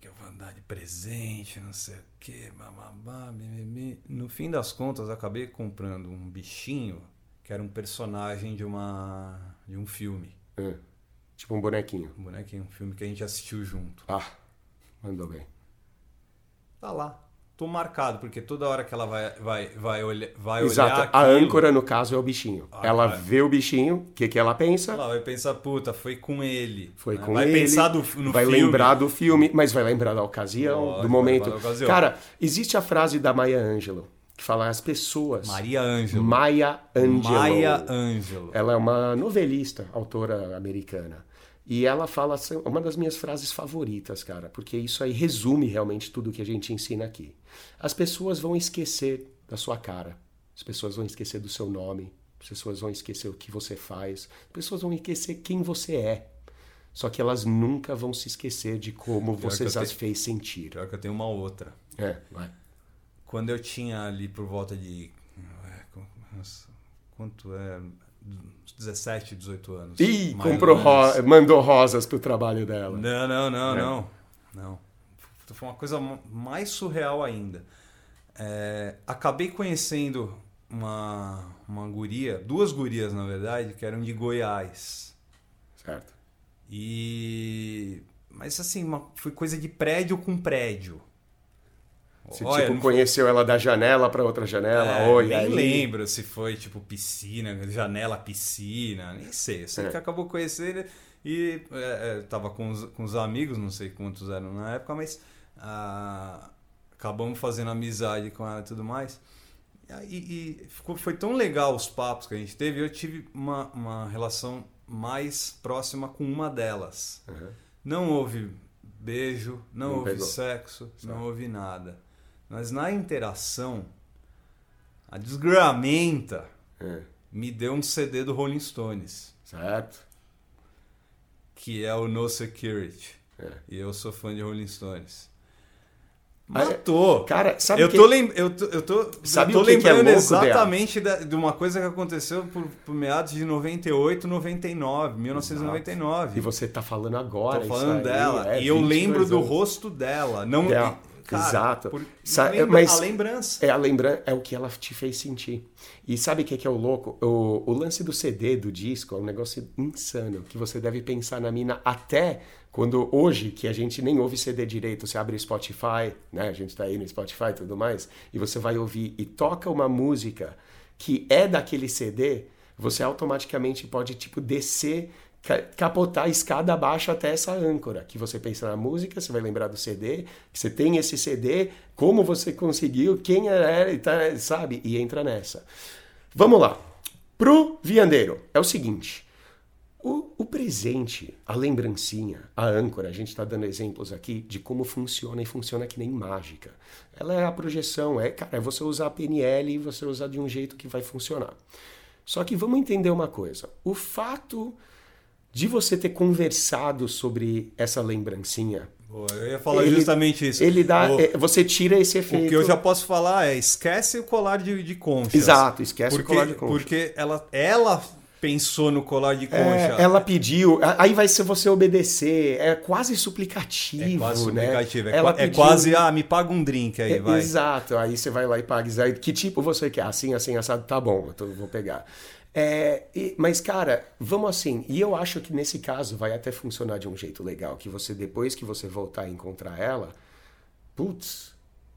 Que, eu vou dar de presente, não sei o que, bababá, mimimi. No fim das contas, acabei comprando um bichinho que era um personagem de uma de um filme. É. Tipo um bonequinho. Um bonequinho, um filme que a gente assistiu junto. Ah, mandou bem. Tá lá. Tô marcado, porque toda hora que ela vai, vai, vai, olha, vai Exato. olhar. A aquilo, âncora, no caso, é o bichinho. Ah, ela vê o bichinho, o que, que ela pensa? Ela vai pensar, puta, foi com ele. Foi né? com vai ele. pensar do, no vai filme. lembrar do filme, mas vai lembrar da ocasião, do vai momento. ocasião. Cara, existe a frase da Maya Angelou, que fala as pessoas. Maria Ângelo. Maya Angelou. Maia Ângelo. Ela é uma novelista, autora americana. E ela fala assim, uma das minhas frases favoritas, cara, porque isso aí resume realmente tudo que a gente ensina aqui. As pessoas vão esquecer da sua cara, as pessoas vão esquecer do seu nome, as pessoas vão esquecer o que você faz, as pessoas vão esquecer quem você é. Só que elas nunca vão se esquecer de como Pior você as fez sentir. Pior que eu tenho uma outra. É, vai. Quando eu tinha ali por volta de. é, nossa, Quanto é? 17, 18 anos. Ih, comprou ro mandou rosas pro trabalho dela. Não, não, não, É. não. Não. Foi uma coisa ma- mais surreal ainda. É, acabei conhecendo uma, uma guria, duas gurias na verdade, que eram de Goiás. Certo. E. Mas assim, uma, foi coisa de prédio com prédio. Você Olha, tipo conheceu ela da janela para outra janela, É, oi, nem aí. lembro se foi tipo piscina, janela piscina, nem sei. Eu sei É. que acabou conhecendo e é, é, tava com os, com os amigos, não sei quantos eram na época, mas ah, acabamos fazendo amizade com ela e tudo mais. E, e ficou, foi tão legal os papos que a gente teve, eu tive uma, uma relação mais próxima com uma delas. Uhum. Não houve beijo, não, Não houve pegou. sexo, não Certo. houve nada. Mas na interação, a desgramenta É, me deu um CD do Rolling Stones, certo. que é o No Security. É. E eu sou fã de Rolling Stones. É- Matou! Cara, sabe eu, que- tô lem... eu tô, eu tô, Sabe eu tô é lembrando Bea? exatamente da- de uma coisa que aconteceu por, por meados de 98, 99, 1999. E você tá falando agora. Tô falando aí, dela. é, e eu 22 lembro do rosto dela. Não, Dela, cara, exato. por- lembra- mas- a lembrança. É a lembrança, é o que ela te fez sentir. E sabe o que, que é o louco? O, o lance do CD, do disco, é um negócio insano, que você deve pensar na mina até quando hoje, que a gente nem ouve CD direito, você abre o Spotify, né? A gente tá aí no Spotify e tudo mais, e você vai ouvir e toca uma música que é daquele CD, você automaticamente pode, tipo, descer capotar a escada abaixo até essa âncora, que você pensa na música, você vai lembrar do CD, que você tem esse CD, como você conseguiu, quem era, tá, sabe? E entra nessa. Vamos lá. Pro viandeiro, é o seguinte. O, o presente, a lembrancinha, a âncora, a gente está dando exemplos aqui de como funciona e funciona que nem mágica. Ela é a projeção, é, cara, é você usar a PNL e você usar de um jeito que vai funcionar. Só que vamos entender uma coisa. O fato de você ter conversado sobre essa lembrancinha, Eu ia falar ele- justamente isso. ele dá, O, é, você tira esse efeito. o que eu já posso falar é esquece o colar de, de conchas. Exato, esquece porque, o colar de concha. Porque ela, ela pensou no colar de concha. É, ela pediu, aí vai ser você obedecer, é quase suplicativo, É quase né? suplicativo. É, Ela qua- é pediu- quase, ah, me paga um drink aí, É, vai. Exato, aí você vai lá e paga. Que tipo você quer? Assim, assim, assado, tá bom, eu tô- vou pegar. É, e- mas, cara, vamos assim, e eu acho que nesse caso vai até funcionar de um jeito legal, que você, depois que você voltar a encontrar ela, putz,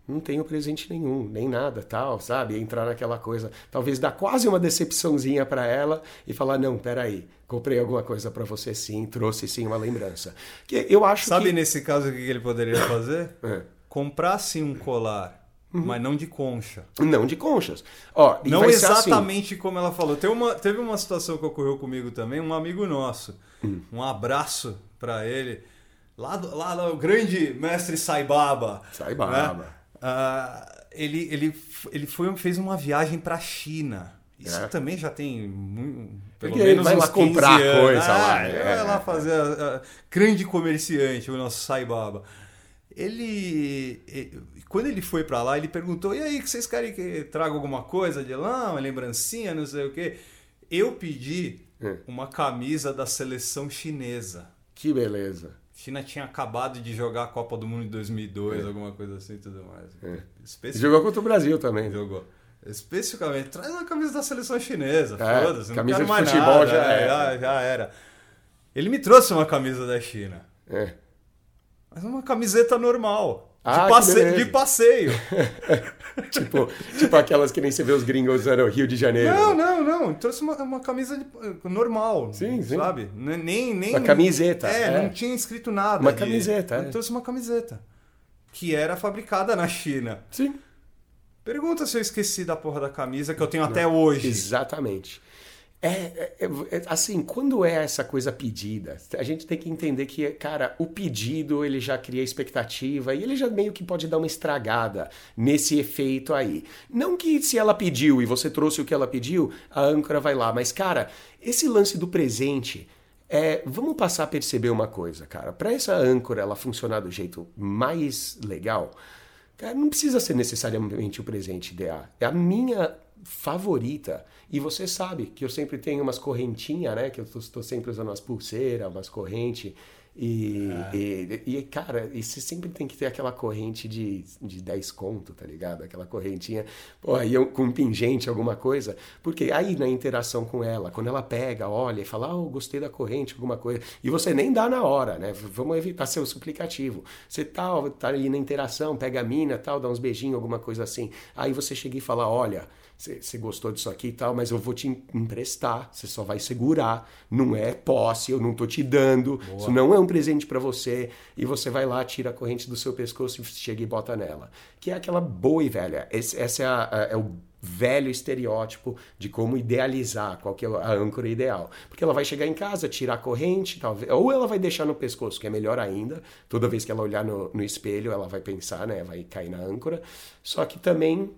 não tenho presente nenhum, nem nada, tal, sabe? Entrar naquela coisa, talvez dar quase uma decepçãozinha pra ela e falar, não, peraí, comprei alguma coisa pra você sim, trouxe sim uma lembrança. Que eu acho Sabe que... nesse caso o que que ele poderia fazer? [LAUGHS] É. Comprar sim um colar, mas não de concha. Não de conchas. Ó, Não assim. exatamente como ela falou. Teve uma, teve uma situação que ocorreu comigo também, um amigo nosso. Hum. Um abraço pra ele. Lá, do, lá do grande mestre Saibaba. Saibaba. né? Ah, ele, ele, ele foi, fez uma viagem pra China. Isso É. também já tem pelo Porque menos vai uns lá 15 comprar anos. coisa Ah, lá, é. Vai lá fazer a, a- grande comerciante, o nosso Saibaba. Ele, quando ele foi pra lá, ele perguntou: "E aí, que vocês querem que traga alguma coisa de lá, uma lembrancinha, não sei o quê?" Eu pedi É. uma camisa da seleção chinesa. Que beleza. China tinha acabado de jogar a Copa do Mundo em 2002, alguma coisa assim e tudo mais. É. Especi- Jogou contra o Brasil também. Jogou. Especificamente, traz uma camisa da seleção chinesa, É, foda-se, não quero de mais futebol nada, já é, já, já era. Ele me trouxe uma camisa da China. É. Mas uma camiseta normal. De, Ah, passe- de passeio. [LAUGHS] tipo, tipo aquelas que nem você vê os gringos usando no Rio de Janeiro. Não, não, não. Trouxe uma, uma camisa de- eh, normal. Sim, sim. Sabe? Nem, nem, Uma camiseta, É, é. não tinha escrito nada. Uma de- camiseta, é. Trouxe uma camiseta. Que era fabricada na China. Sim. Pergunta se eu esqueci da porra da camisa que eu tenho até hoje. Exatamente. É, é- é- assim, quando é essa coisa pedida, a gente tem que entender que, cara, o pedido ele já cria expectativa e ele já meio que pode dar uma estragada nesse efeito aí. Não que se ela pediu e você trouxe o que ela pediu, a âncora vai lá, mas, cara, esse lance do presente. É, vamos passar a perceber uma coisa, cara. Para essa âncora ela funcionar do jeito mais legal, Cara, não precisa ser necessariamente o presente DA. É a minha favorita. E você sabe que eu sempre tenho umas correntinhas, né? Que eu estou sempre usando umas pulseiras, umas correntes. E, e, e, cara, e você sempre tem que ter aquela corrente de, de 10 conto, tá ligado? Aquela correntinha, pô, aí eu- com um pingente, alguma coisa. Porque aí na interação com ela, quando ela pega, olha e fala, eu gostei da corrente, alguma coisa. E você nem dá na hora, né? Vamos evitar ser o suplicativo. Você tá, tá ali na interação, pega a mina, tal, dá uns beijinhos, alguma coisa assim. Aí você chega e fala, olha, você gostou disso aqui e tal, mas eu vou te em- emprestar, você só vai segurar, não é posse, eu não tô te dando, isso não é um presente pra você, e você vai lá, tira a corrente do seu pescoço e chega e bota nela. Que é aquela boa e velha, esse, essa é, a- a- é o velho estereótipo de como idealizar qual que é a âncora ideal. Porque ela vai chegar em casa, tirar a corrente, talvez, ou ela vai deixar no pescoço, que é melhor ainda. Toda vez que ela olhar no, no espelho, ela vai pensar, né? Vai cair na âncora. Só que também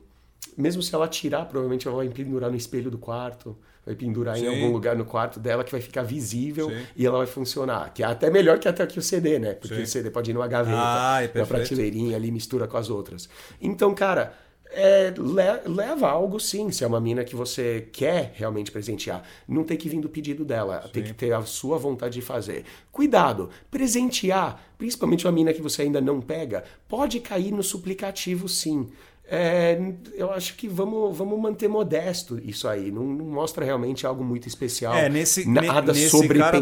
mesmo se ela tirar, provavelmente ela vai pendurar no espelho do quarto, vai pendurar em Sim. algum lugar no quarto dela que vai ficar visível Sim. e ela vai funcionar. Que é até melhor que até aqui o CD, né? Porque Sim. o CD pode ir numa gaveta, Ah, é na prateleirinha ali, mistura com as outras. Então, cara, é, le- leva algo sim, se é uma mina que você quer realmente presentear. Não tem que vir do pedido dela, tem que ter a sua vontade de fazer. Cuidado, presentear, principalmente uma mina que você ainda não pega, pode cair no suplicativo sim. É, eu acho que vamos, vamos manter modesto isso aí. Não, não mostra realmente algo muito especial. É, nesse, nada ne- nesse sobrepensado. cara-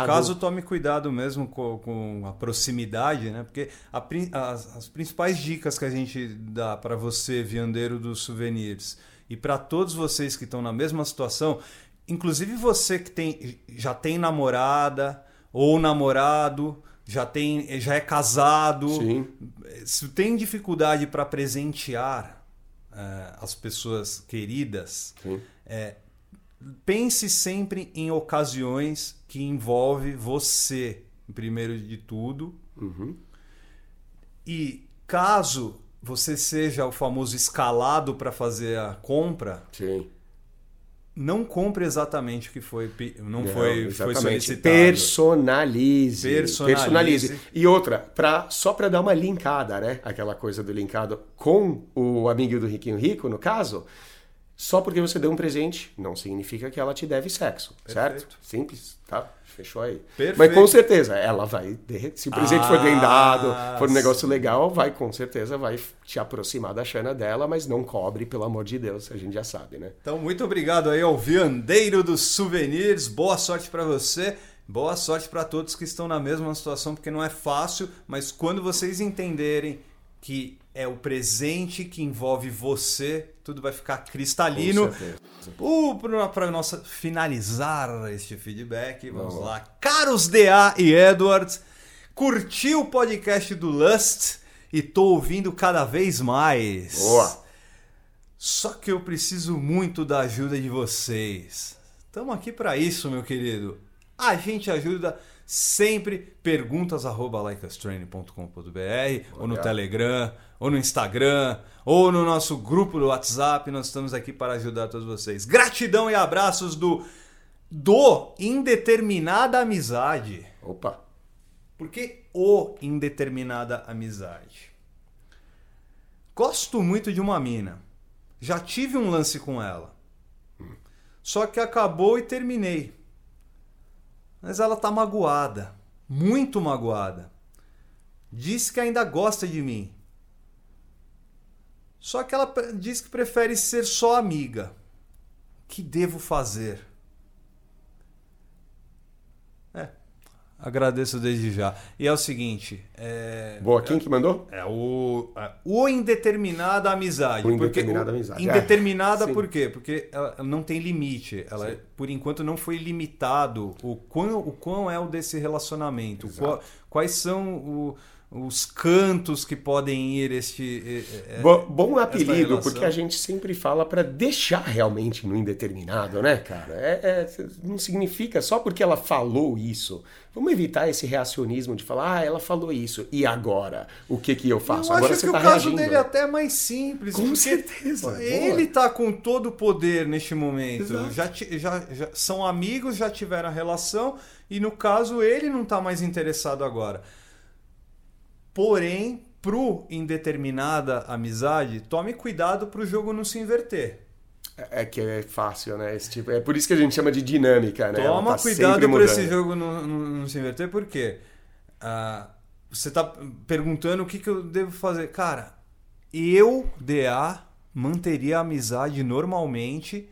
nesse caso, tome cuidado mesmo com, com a proximidade, né? Porque a as, as principais dicas que a gente dá para você, viandeiro dos souvenirs, e para todos vocês que estão na mesma situação, inclusive você que tem, já tem namorada ou namorado, já tem, já é casado, Sim. se tem dificuldade para presentear eh, as pessoas queridas, é, pense sempre em ocasiões que envolve você, primeiro de tudo. Uhum. E caso você seja o famoso escalado para fazer a compra, Sim. Não compre exatamente o que foi não, Não, foi, foi solicitado. Personalize. Personalize. E outra, pra, só para dar uma linkada, né? Aquela coisa do linkado com o amigo do Riquinho Rico, no caso, só porque você deu um presente não significa que ela te deve sexo, certo? Perfeito. Simples, tá? Fechou aí. Perfeito. Mas com certeza, ela vai. Se o presente for bem dado, Ah, for um negócio legal, vai com certeza vai te aproximar da Xana dela, mas não cobre, pelo amor de Deus, a gente já sabe, né? Então, muito obrigado aí ao Viandeiro dos Souvenirs. Boa sorte para você. Boa sorte para todos que estão na mesma situação, porque não é fácil, mas quando vocês entenderem que é o presente que envolve você, tudo vai ficar cristalino. Certeza. Para nossa finalizar este feedback, vamos, Vamos lá. Caros DA e Edwards, curti o podcast do Lust e tô ouvindo cada vez mais. Boa. Só que eu preciso muito da ajuda de vocês. Estamos aqui para isso, meu querido. A gente ajuda sempre perguntas arroba likeustraining.com.br ou no. Telegram, ou no Instagram, ou no nosso grupo do WhatsApp. Nós estamos aqui para ajudar todos vocês. Gratidão e abraços do do indeterminada amizade. Opa. Por que o indeterminada amizade? Gosto muito de uma mina. Já tive um lance com ela. Só que acabou e terminei. Mas ela tá magoada. Muito magoada. Diz que ainda gosta de mim. Só que ela diz que prefere ser só amiga. O que devo fazer? Agradeço desde já. E é o seguinte. É... Boa, quem que mandou? É o, é, o indeterminada amizade. O indeterminada amizade. Indeterminada é. por quê? Porque ela não tem limite. Ela, Sim. por enquanto, não foi limitado o quão, o quão é o desse relacionamento. Qual, quais são o os cantos que podem ir este. Bom, bom apelido, porque a gente sempre fala para deixar realmente no indeterminado, né, cara? É, é, não significa só porque ela falou isso. Vamos evitar esse reacionismo de falar, ah, ela falou isso, e agora? O que que eu faço? Eu agora acho você que tá o caso reagindo. dele é até mais simples. Com certeza. Ele tá com todo o poder neste momento. Já, já, já são amigos, já tiveram a relação, e no caso ele não tá mais interessado agora. Porém, pro indeterminada amizade, tome cuidado pro jogo não se inverter. É, é que é fácil, né? Esse tipo, é por isso que a gente chama de dinâmica, né? Toma tá cuidado para esse jogo não, não, não, se inverter, porque uh, você tá perguntando o que, que eu devo fazer. Cara, eu, DA, manteria a amizade normalmente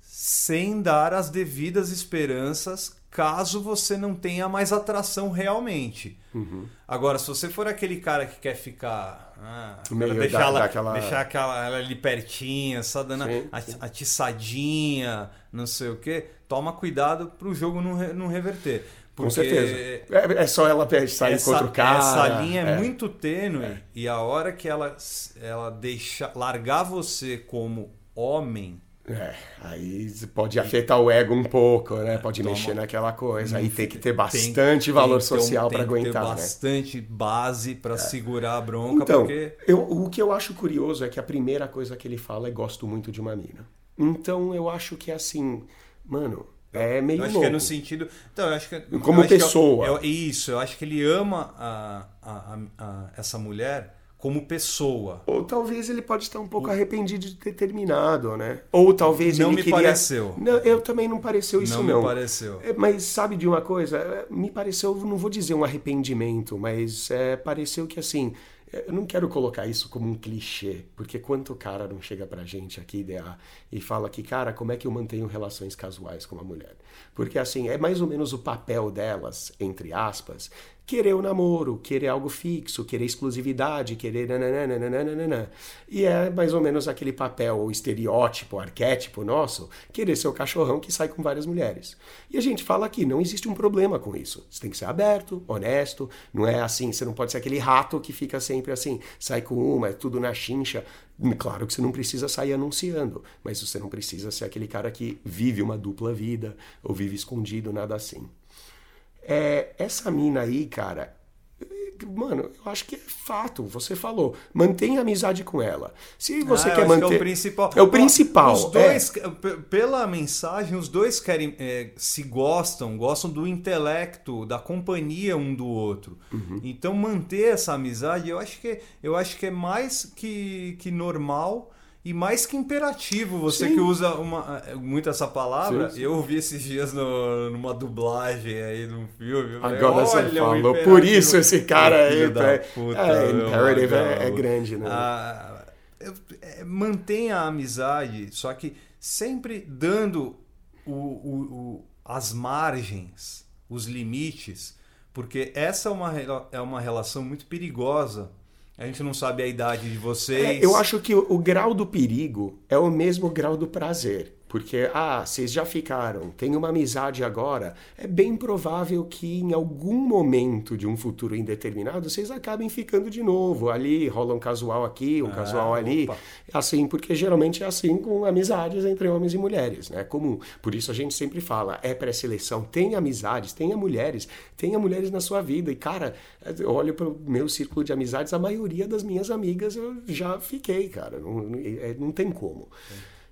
sem dar as devidas esperanças caso você não tenha mais atração realmente. Uhum. Agora, se você for aquele cara que quer ficar. Ah, deixar, da, ela, daquela... deixar aquela ela ali pertinha, só dando Sim, a, sim. atiçadinha, não sei o que, toma cuidado pro jogo não, re- não reverter. Com certeza. É, é só ela sair essa, com outro cara. essa linha é, é. muito tênue e a hora que ela, ela deixa, largar você como homem, É, aí pode afetar o ego um pouco, né? Pode Toma. mexer naquela coisa. Aí tem que ter tem- bastante tem valor um- social para tem aguentar, né? bastante base para segurar a bronca, Então, porque eu, o que eu acho curioso é que a primeira coisa que ele fala é gosto muito de uma mina. Então eu acho que é assim, mano, é meio eu acho louco. que é no sentido. Então, eu acho que Como eu acho que é- pessoa. eu- isso, eu acho que ele ama a, a- a- a- essa mulher como pessoa. Ou talvez ele pode estar um pouco arrependido de ter terminado, né? Ou talvez Não ele me queria... pareceu. Não, eu também não pareceu isso não, não. me pareceu. É, Mas sabe de uma coisa? É, Me pareceu, não vou dizer um arrependimento, mas é, pareceu que assim, eu não quero colocar isso como um clichê, porque quanto cara não chega pra gente aqui DA, e fala que, cara, como é que eu mantenho relações casuais com uma mulher? Porque assim, é mais ou menos o papel delas, entre aspas, querer o namoro, querer algo fixo, querer exclusividade, querer nananana. E é mais ou menos aquele papel, o estereótipo, arquétipo nosso, querer ser o cachorrão que sai com várias mulheres. E a gente fala aqui, não existe um problema com isso. Você tem que ser aberto, honesto, não é assim, você não pode ser aquele rato que fica sempre assim, sai com uma, é tudo na chincha. Claro que você não precisa sair anunciando, mas você não precisa ser aquele cara que vive uma dupla vida ou vive escondido, nada assim. É, essa mina aí, cara, mano, eu acho que é fato. Você falou, mantenha amizade com ela. Se você Ah, quer manter, que é o principal. É o principal. Os dois, p- pela mensagem, os dois querem é, se gostam, gostam do intelecto, da companhia um do outro. Uhum. Então manter essa amizade, eu acho que eu acho que é mais que, que normal. E mais que imperativo, você Sim. que usa uma, muito essa palavra, Sim, eu ouvi esses dias no- numa dublagem aí num filme. falei, Agora você "Olha, o falou, por imperativo." isso esse cara aí. é, puta, é, imperative é, é grande, né? Ah, é, mantenha a amizade, só que sempre dando o- o- o- as margens, os limites, porque essa é uma, é uma relação muito perigosa. A gente não sabe a idade de vocês. É, eu acho que o, o grau do perigo é o mesmo grau do prazer. Porque, ah, vocês já ficaram, tem uma amizade agora. É bem provável que em algum momento de um futuro indeterminado vocês acabem ficando de novo. Ali rola um casual aqui, um casual ali. opa. Assim, porque geralmente é assim com amizades entre homens e mulheres, né? Comum. Por isso a gente sempre fala, é pré-seleção, tenha amizades, tenha mulheres, tenha mulheres na sua vida. E, cara, eu olho para o meu círculo de amizades, a maioria das minhas amigas eu já fiquei, cara. Não, não, é- não tem como.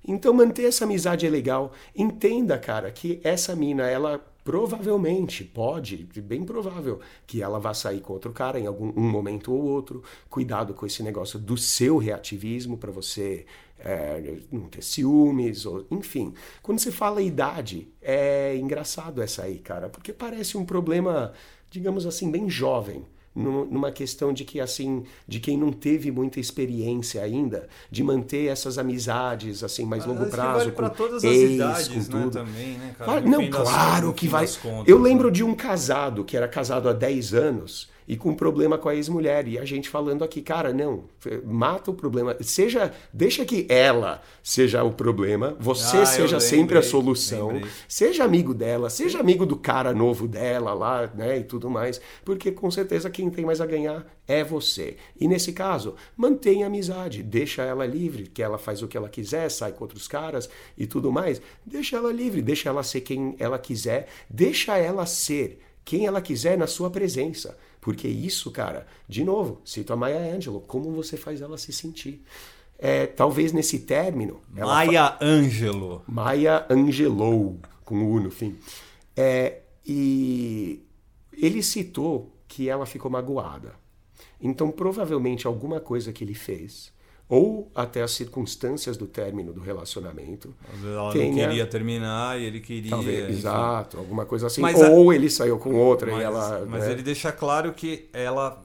Então manter essa amizade é legal. Entenda, cara, que essa mina, ela provavelmente pode, bem provável, que ela vá sair com outro cara em algum um momento ou outro. Cuidado com esse negócio do seu reativismo para você é, não ter ciúmes, ou, enfim. Quando você fala idade, é engraçado essa aí, cara, porque parece um problema, digamos assim, bem jovem. Numa questão de que assim, de quem não teve muita experiência ainda, de manter essas amizades assim mais longo Acho que prazo vale com todas as ex, idades, com né, tudo. também, né, cara? Claro- não, das claro no que vai. das contas, Eu né? lembro de um casado que era casado há 10 anos e com problema com a ex-mulher. E a gente falando aqui, cara, não, mata o problema. Seja, deixa que ela seja o problema, você Ah, seja sempre a solução. lembrei. Seja amigo dela, seja amigo do cara novo dela lá, né, e tudo mais. Porque com certeza quem tem mais a ganhar é você. E nesse caso, mantenha a amizade, deixa ela livre, que ela faz o que ela quiser, sai com outros caras e tudo mais. Deixa ela livre, deixa ela ser quem ela quiser, deixa ela ser quem ela quiser na sua presença. Porque isso, cara, de novo, cito a Maya Angelou, como você faz ela se sentir. É, talvez nesse término. ela fa- Maya Angelou. Maya Angelou, com U no fim. É, e ele citou que ela ficou magoada. Então, provavelmente, alguma coisa que ele fez, ou até as circunstâncias do término do relacionamento, Ela tenha- não queria terminar e ele queria. talvez, exato, alguma coisa assim. Mas a- ou ele saiu com outra Mas, e ela. mas né? ele deixa claro que ela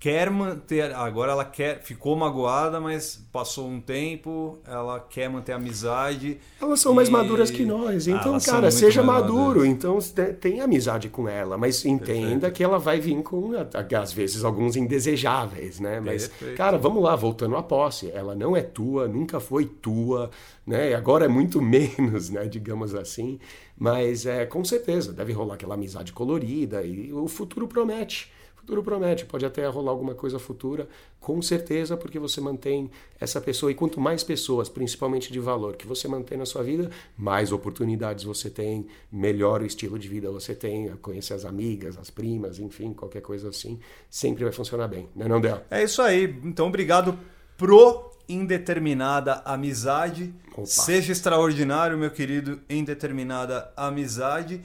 quer manter. Agora ela quer. Ficou magoada, mas passou um tempo, ela quer manter a amizade. Elas são mais e- maduras que nós. Ah, Então, são cara, seja mais maduro. maduras. Então, te- tenha amizade com ela. Mas entenda que ela vai vir com, às vezes, alguns indesejáveis, né? Mas, Perfeito. cara, vamos lá, voltando à posse. Ela não é tua, nunca foi tua, né? Agora é muito [LAUGHS] menos, né? Digamos assim. Mas, é, com certeza, deve rolar aquela amizade colorida e o futuro promete. O futuro promete, pode até rolar alguma coisa futura, com certeza, porque você mantém essa pessoa. E quanto mais pessoas, principalmente de valor, que você mantém na sua vida, mais oportunidades você tem, melhor o estilo de vida você tem, conhecer as amigas, as primas, enfim, qualquer coisa assim, sempre vai funcionar bem, né, não, Del? É isso aí. Então, obrigado pro indeterminada amizade. Opa. Seja extraordinário, meu querido indeterminada amizade.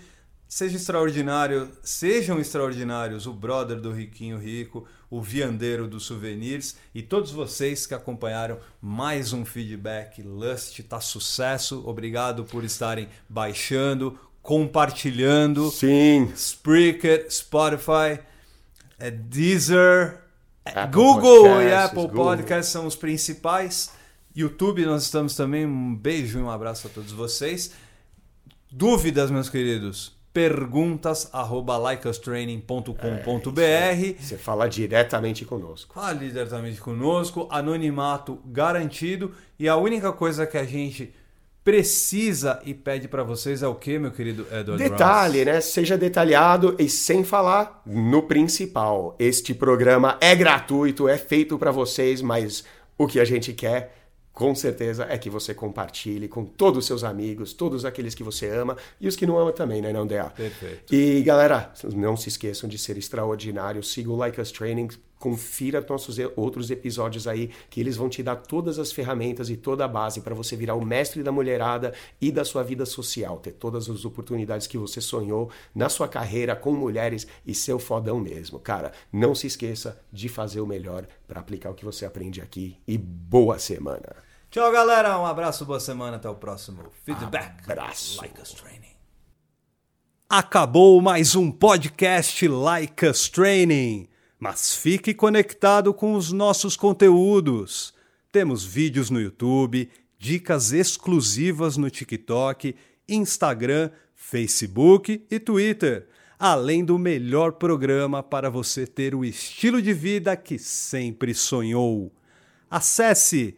Seja extraordinário, sejam extraordinários o brother do Riquinho Rico, o viandeiro dos souvenirs e todos vocês que acompanharam mais um feedback Lust tá sucesso. Obrigado por estarem baixando, compartilhando. Sim. Spreaker, Spotify, é Deezer, é Apple Google e Podcasts, Apple Google. Podcasts são os principais. YouTube nós estamos também. Um beijo e um abraço a todos vocês. Dúvidas, meus queridos? Perguntas arroba likeustraining.com.br Você fala diretamente conosco. Fale diretamente conosco, anonimato garantido. E a única coisa que a gente precisa e pede para vocês é o que, meu querido Edward Detalhe, Ross? né? Seja detalhado e sem falar no principal. Este programa é gratuito, é feito para vocês, mas o que a gente quer, com certeza, é que você compartilhe com todos os seus amigos, todos aqueles que você ama e os que não ama também, né, não? Perfeito. E galera, não se esqueçam de ser extraordinário. Siga o Like Us Training, confira nossos outros episódios aí, que eles vão te dar todas as ferramentas e toda a base para você virar o mestre da mulherada e da sua vida social, ter todas as oportunidades que você sonhou na sua carreira com mulheres e ser o fodão mesmo. Cara, não se esqueça de fazer o melhor para aplicar o que você aprende aqui e boa semana. Tchau, galera. Um abraço, boa semana. Até o próximo feedback. Abraço. Like us training. Acabou mais um podcast Like Us Training, mas fique conectado com os nossos conteúdos. Temos vídeos no YouTube, dicas exclusivas no TikTok, Instagram, Facebook e Twitter, além do melhor programa para você ter o estilo de vida que sempre sonhou. Acesse